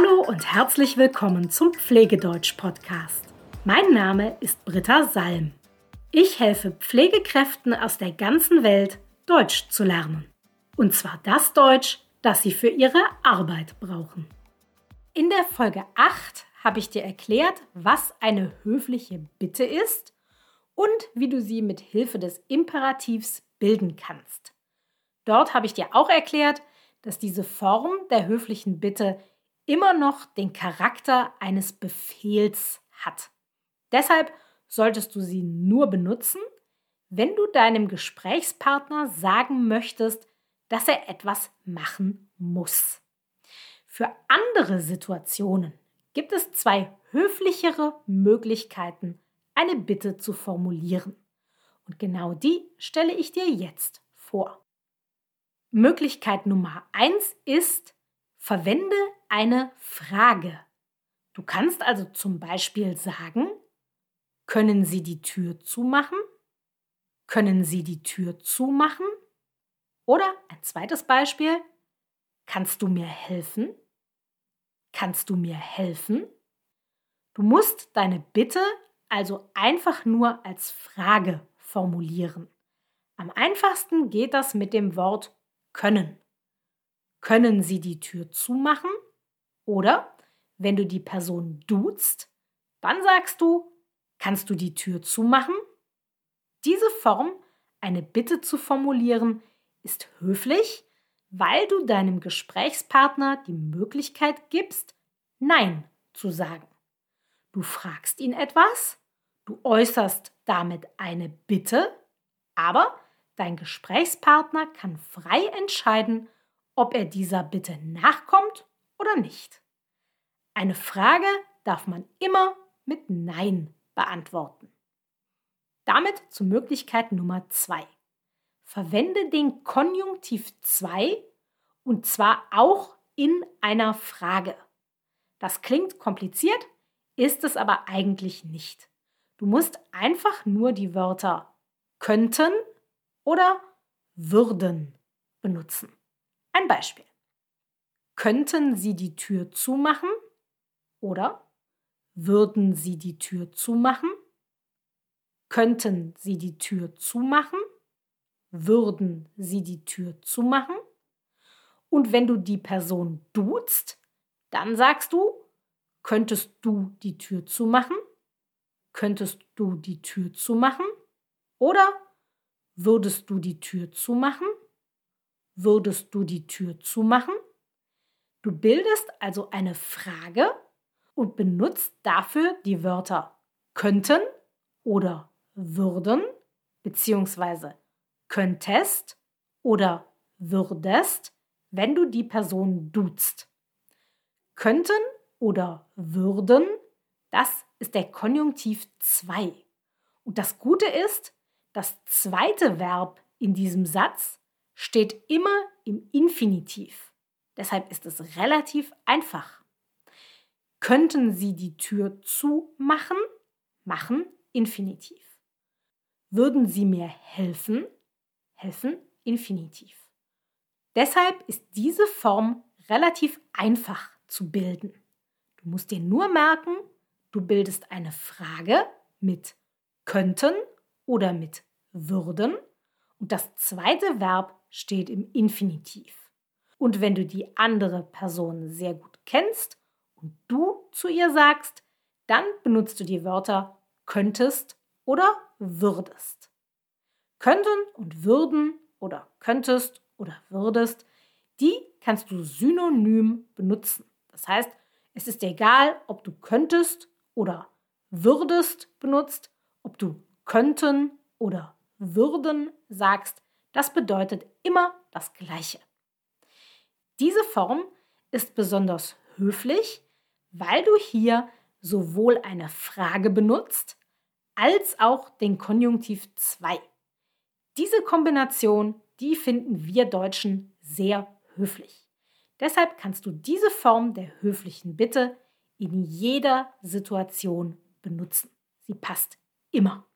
Hallo und herzlich willkommen zum Pflegedeutsch-Podcast. Mein Name ist Britta Salm. Ich helfe Pflegekräften aus der ganzen Welt, Deutsch zu lernen. Und zwar das Deutsch, das sie für ihre Arbeit brauchen. In der Folge 8 habe ich dir erklärt, was eine höfliche Bitte ist und wie du sie mit Hilfe des Imperativs bilden kannst. Dort habe ich dir auch erklärt, dass diese Form der höflichen Bitte immer noch den Charakter eines Befehls hat. Deshalb solltest du sie nur benutzen, wenn du deinem Gesprächspartner sagen möchtest, dass er etwas machen muss. Für andere Situationen gibt es zwei höflichere Möglichkeiten, eine Bitte zu formulieren. Und genau die stelle ich dir jetzt vor. Möglichkeit Nummer eins ist, verwende eine Frage. Du kannst also zum Beispiel sagen, können Sie die Tür zumachen? Können Sie die Tür zumachen? Oder ein zweites Beispiel, kannst du mir helfen? Kannst du mir helfen? Du musst deine Bitte also einfach nur als Frage formulieren. Am einfachsten geht das mit dem Wort können. Können Sie die Tür zumachen? Oder wenn du die Person duzt, dann sagst du, kannst du die Tür zumachen? Diese Form, eine Bitte zu formulieren, ist höflich, weil du deinem Gesprächspartner die Möglichkeit gibst, Nein zu sagen. Du fragst ihn etwas, du äußerst damit eine Bitte, aber Dein Gesprächspartner kann frei entscheiden, ob er dieser Bitte nachkommt oder nicht. Eine Frage darf man immer mit Nein beantworten. Damit zur Möglichkeit Nummer zwei. Verwende den Konjunktiv 2 und zwar auch in einer Frage. Das klingt kompliziert, ist es aber eigentlich nicht. Du musst einfach nur die Wörter könnten oder würden benutzen. Ein Beispiel. Könnten Sie die Tür zumachen? Oder würden Sie die Tür zumachen? Könnten Sie die Tür zumachen? Würden Sie die Tür zumachen? Und wenn du die Person duzt, dann sagst du, könntest du die Tür zumachen? Könntest du die Tür zumachen? Oder Würdest du die Tür zumachen? Würdest du die Tür zumachen? Du bildest also eine Frage und benutzt dafür die Wörter könnten oder würden beziehungsweise könntest oder würdest, wenn du die Person duzt. Könnten oder würden, das ist der Konjunktiv 2. Und das Gute ist, das zweite Verb in diesem Satz steht immer im Infinitiv. Deshalb ist es relativ einfach. Könnten Sie die Tür zumachen? Machen Infinitiv. Würden Sie mir helfen? Helfen Infinitiv. Deshalb ist diese Form relativ einfach zu bilden. Du musst dir nur merken, du bildest eine Frage mit könnten oder mit würden und das zweite Verb steht im Infinitiv. Und wenn du die andere Person sehr gut kennst und du zu ihr sagst, dann benutzt du die Wörter könntest oder würdest. Könnten und würden oder könntest oder würdest, die kannst du synonym benutzen. Das heißt, es ist egal, ob du könntest oder würdest benutzt, ob du könnten oder würden sagst, das bedeutet immer das Gleiche. Diese Form ist besonders höflich, weil du hier sowohl eine Frage benutzt, als auch den Konjunktiv 2. Diese Kombination, die finden wir Deutschen sehr höflich. Deshalb kannst du diese Form der höflichen Bitte in jeder Situation benutzen. Sie passt immer.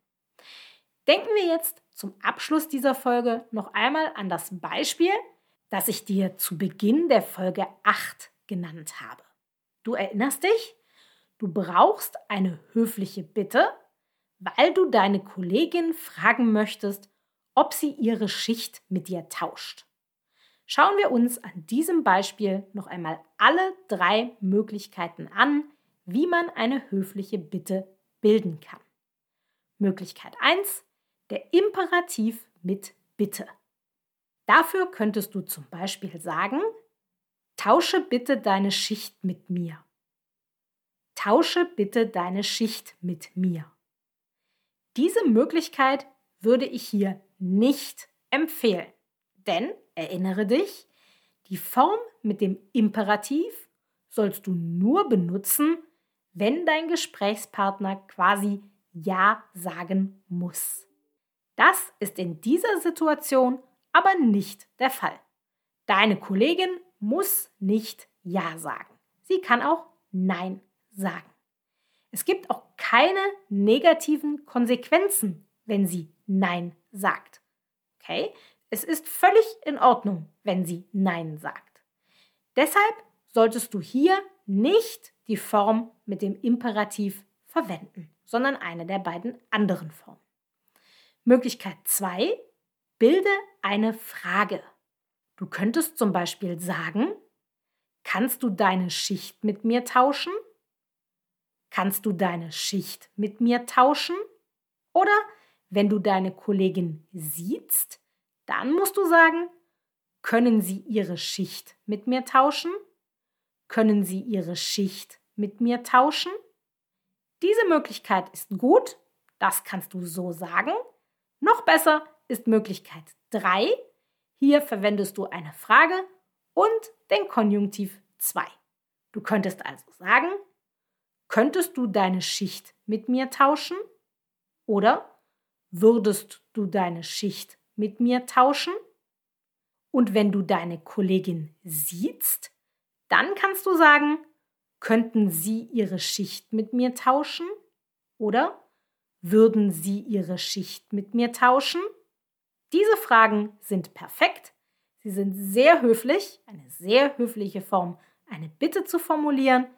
Denken wir jetzt zum Abschluss dieser Folge noch einmal an das Beispiel, das ich dir zu Beginn der Folge 8 genannt habe. Du erinnerst dich? Du brauchst eine höfliche Bitte, weil du deine Kollegin fragen möchtest, ob sie ihre Schicht mit dir tauscht. Schauen wir uns an diesem Beispiel noch einmal alle drei Möglichkeiten an, wie man eine höfliche Bitte bilden kann. Möglichkeit 1. Der Imperativ mit Bitte. Dafür könntest du zum Beispiel sagen, tausche bitte deine Schicht mit mir. Tausche bitte deine Schicht mit mir. Diese Möglichkeit würde ich hier nicht empfehlen, denn erinnere dich, die Form mit dem Imperativ sollst du nur benutzen, wenn dein Gesprächspartner quasi Ja sagen muss. Das ist in dieser Situation aber nicht der Fall. Deine Kollegin muss nicht Ja sagen. Sie kann auch Nein sagen. Es gibt auch keine negativen Konsequenzen, wenn sie Nein sagt. Okay? Es ist völlig in Ordnung, wenn sie Nein sagt. Deshalb solltest du hier nicht die Form mit dem Imperativ verwenden, sondern eine der beiden anderen Formen. Möglichkeit 2. Bilde eine Frage. Du könntest zum Beispiel sagen, kannst du deine Schicht mit mir tauschen? Kannst du deine Schicht mit mir tauschen? Oder wenn du deine Kollegin siehst, dann musst du sagen, können Sie Ihre Schicht mit mir tauschen? Können Sie Ihre Schicht mit mir tauschen? Diese Möglichkeit ist gut, das kannst du so sagen. Noch besser ist Möglichkeit 3. Hier verwendest du eine Frage und den Konjunktiv 2. Du könntest also sagen, könntest du deine Schicht mit mir tauschen? Oder würdest du deine Schicht mit mir tauschen? Und wenn du deine Kollegin siehst, dann kannst du sagen, könnten Sie Ihre Schicht mit mir tauschen? Oder würden Sie Ihre Schicht mit mir tauschen? Diese Fragen sind perfekt. Sie sind sehr höflich, eine sehr höfliche Form, eine Bitte zu formulieren.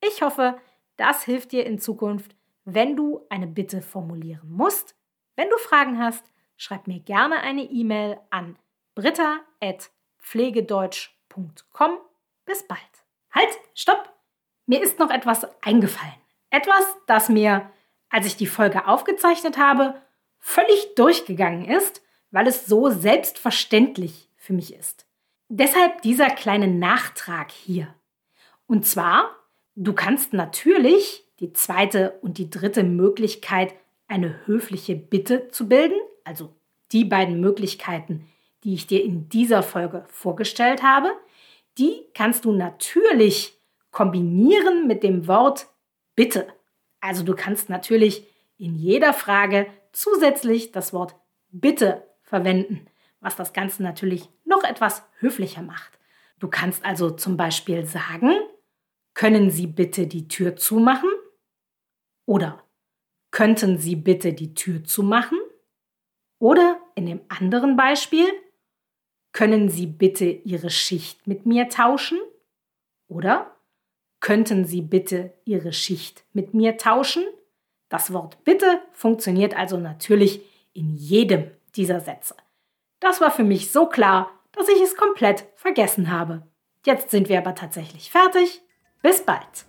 Ich hoffe, das hilft dir in Zukunft, wenn du eine Bitte formulieren musst. Wenn du Fragen hast, schreib mir gerne eine E-Mail an britta.pflegedeutsch.com. Bis bald. Halt, stopp! Mir ist noch etwas eingefallen. Etwas, das mir, als ich die Folge aufgezeichnet habe, völlig durchgegangen ist, weil es so selbstverständlich für mich ist. Deshalb dieser kleine Nachtrag hier. Und zwar, du kannst natürlich die zweite und die dritte Möglichkeit, eine höfliche Bitte zu bilden, also die beiden Möglichkeiten, die ich dir in dieser Folge vorgestellt habe, die kannst du natürlich kombinieren mit dem Wort bitte. Also du kannst natürlich in jeder Frage zusätzlich das Wort bitte verwenden, was das Ganze natürlich noch etwas höflicher macht. Du kannst also zum Beispiel sagen, können Sie bitte die Tür zumachen? Oder könnten Sie bitte die Tür zumachen? Oder in dem anderen Beispiel, können Sie bitte Ihre Schicht mit mir tauschen? Oder könnten Sie bitte Ihre Schicht mit mir tauschen? Das Wort bitte funktioniert also natürlich in jedem dieser Sätze. Das war für mich so klar, dass ich es komplett vergessen habe. Jetzt sind wir aber tatsächlich fertig. Bis bald!